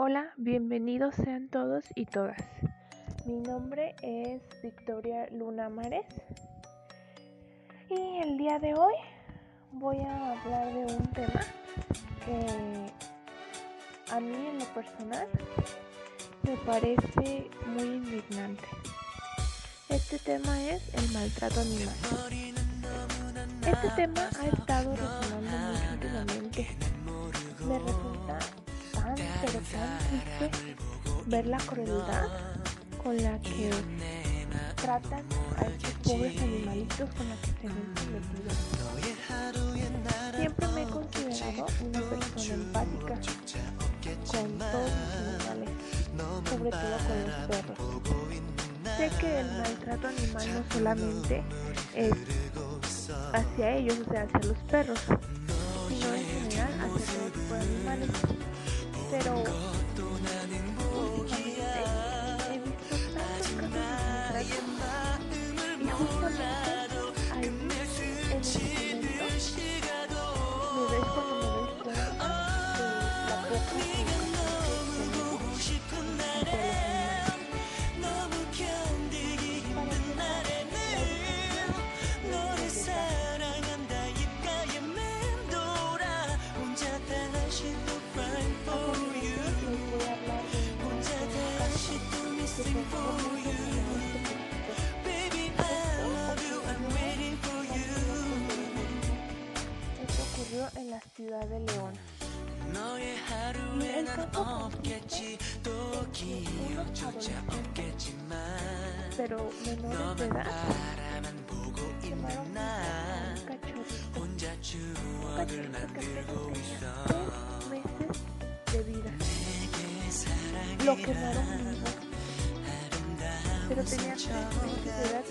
Hola, bienvenidos sean todos y todas. Mi nombre es Victoria Luna Mares y el día de hoy voy a hablar de un tema que a mí en lo personal me parece muy indignante. Este tema es el maltrato animal. Este tema ha estado resonando mucho últimamente. Me resulta pero tan triste ver la crueldad con la que tratan a estos pobres animalitos con la que se ven sometidos. Siempre me he considerado una persona empática con todos los animales, sobre todo con los perros. Sé que el maltrato animal no solamente es hacia ellos, o sea, hacia los perros, sino en general hacia todo tipo de animales. Pero ciudad de León. Pero menores de edad, quemaron un cachorrito. Un cachorrito que tenía tres meses de vida. Lo quemaron vivo. Pero tenía tres meses de edad,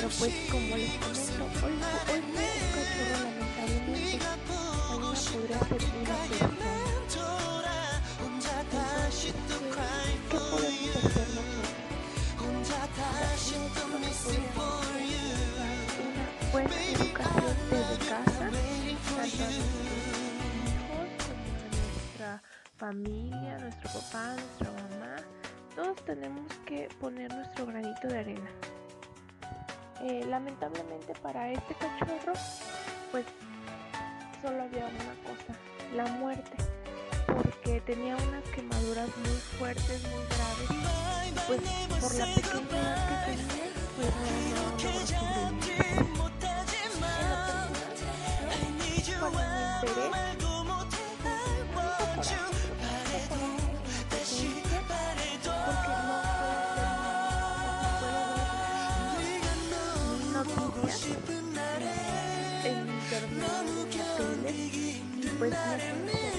pero pues como les comento, hoy, hoy fue un cachorro lamentablemente, mañana podría ser una persona. Entonces, ¿qué podemos hacer nosotros? Una buena educación desde casa, tanto a nuestra familia, nuestro papá, nuestra mamá. Todos tenemos que poner nuestro granito de arena. Eh, lamentablemente para este cachorro, pues solo había una cosa, la muerte, porque tenía unas quemaduras muy fuertes, muy graves, pues por la pequeña que tenía, pues no. Y pues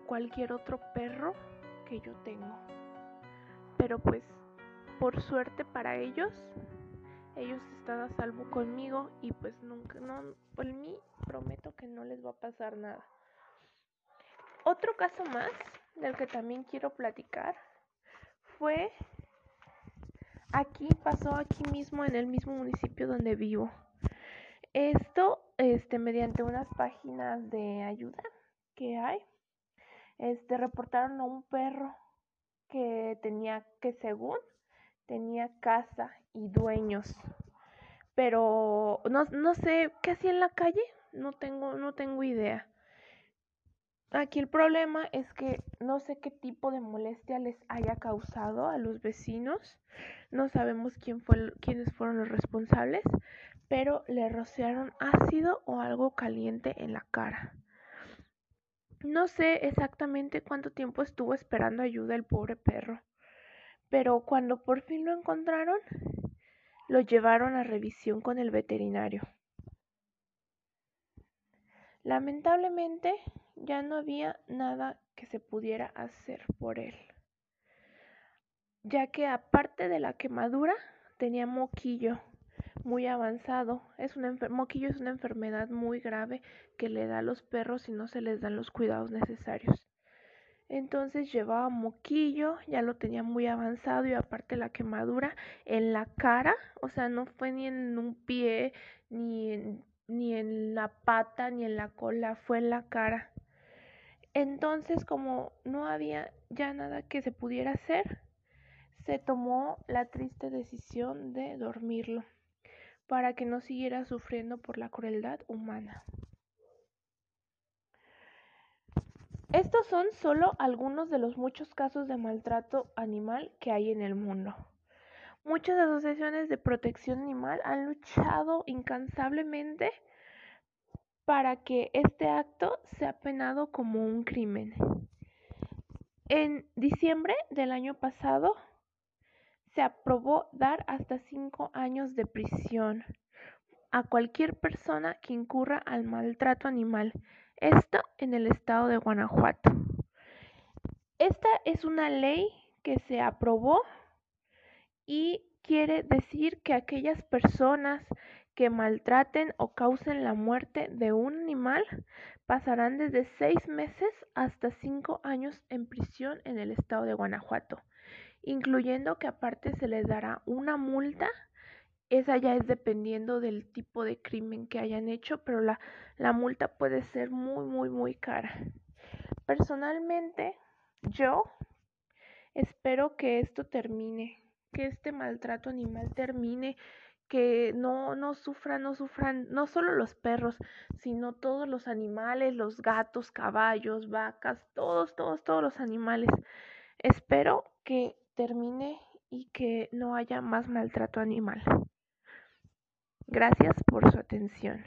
cualquier otro perro que yo tengo. Pero pues, por suerte para ellos, ellos están a salvo conmigo y pues nunca, no, por mí prometo que no les va a pasar nada. Otro caso más del que también quiero platicar fue aquí, pasó aquí mismo en el mismo municipio donde vivo. Esto, este, mediante unas páginas de ayuda que hay, este, reportaron a un perro que tenía, que según tenía casa y dueños, pero no, no sé qué hacía en la calle, no tengo, no tengo idea. Aquí el problema es que no sé qué tipo de molestia les haya causado a los vecinos. No sabemos quién fue, quiénes fueron los responsables, pero le rociaron ácido o algo caliente en la cara. No sé exactamente cuánto tiempo estuvo esperando ayuda el pobre perro, pero cuando por fin lo encontraron, lo llevaron a revisión con el veterinario. Lamentablemente ya no había nada que se pudiera hacer por él, ya que aparte de la quemadura tenía moquillo muy avanzado. Es una moquillo es una enfermedad muy grave que le da a los perros si no se les dan los cuidados necesarios. Entonces llevaba moquillo, ya lo tenía muy avanzado y aparte la quemadura en la cara, o sea, no fue ni en un pie, ni en ni en la pata, ni en la cola, fue en la cara. Entonces, como no había ya nada que se pudiera hacer, se tomó la triste decisión de dormirlo para que no siguiera sufriendo por la crueldad humana. Estos son solo algunos de los muchos casos de maltrato animal que hay en el mundo. Muchas asociaciones de protección animal han luchado incansablemente para que este acto sea penado como un crimen. En diciembre del año pasado se aprobó dar hasta cinco años de prisión a cualquier persona que incurra al maltrato animal, esto en el estado de Guanajuato. Esta es una ley que se aprobó y quiere decir que aquellas personas que maltraten o causen la muerte de un animal pasarán desde seis meses hasta cinco años en prisión en el estado de Guanajuato, incluyendo que aparte se les dará una multa. Esa ya es dependiendo del tipo de crimen que hayan hecho, pero la, la multa puede ser muy, muy, muy cara. Personalmente, yo espero que esto termine que este maltrato animal termine, que no, no sufran, no sufran, no solo los perros, sino todos los animales, los gatos, caballos, vacas, todos, todos, todos los animales. Espero que termine y que no haya más maltrato animal. Gracias por su atención.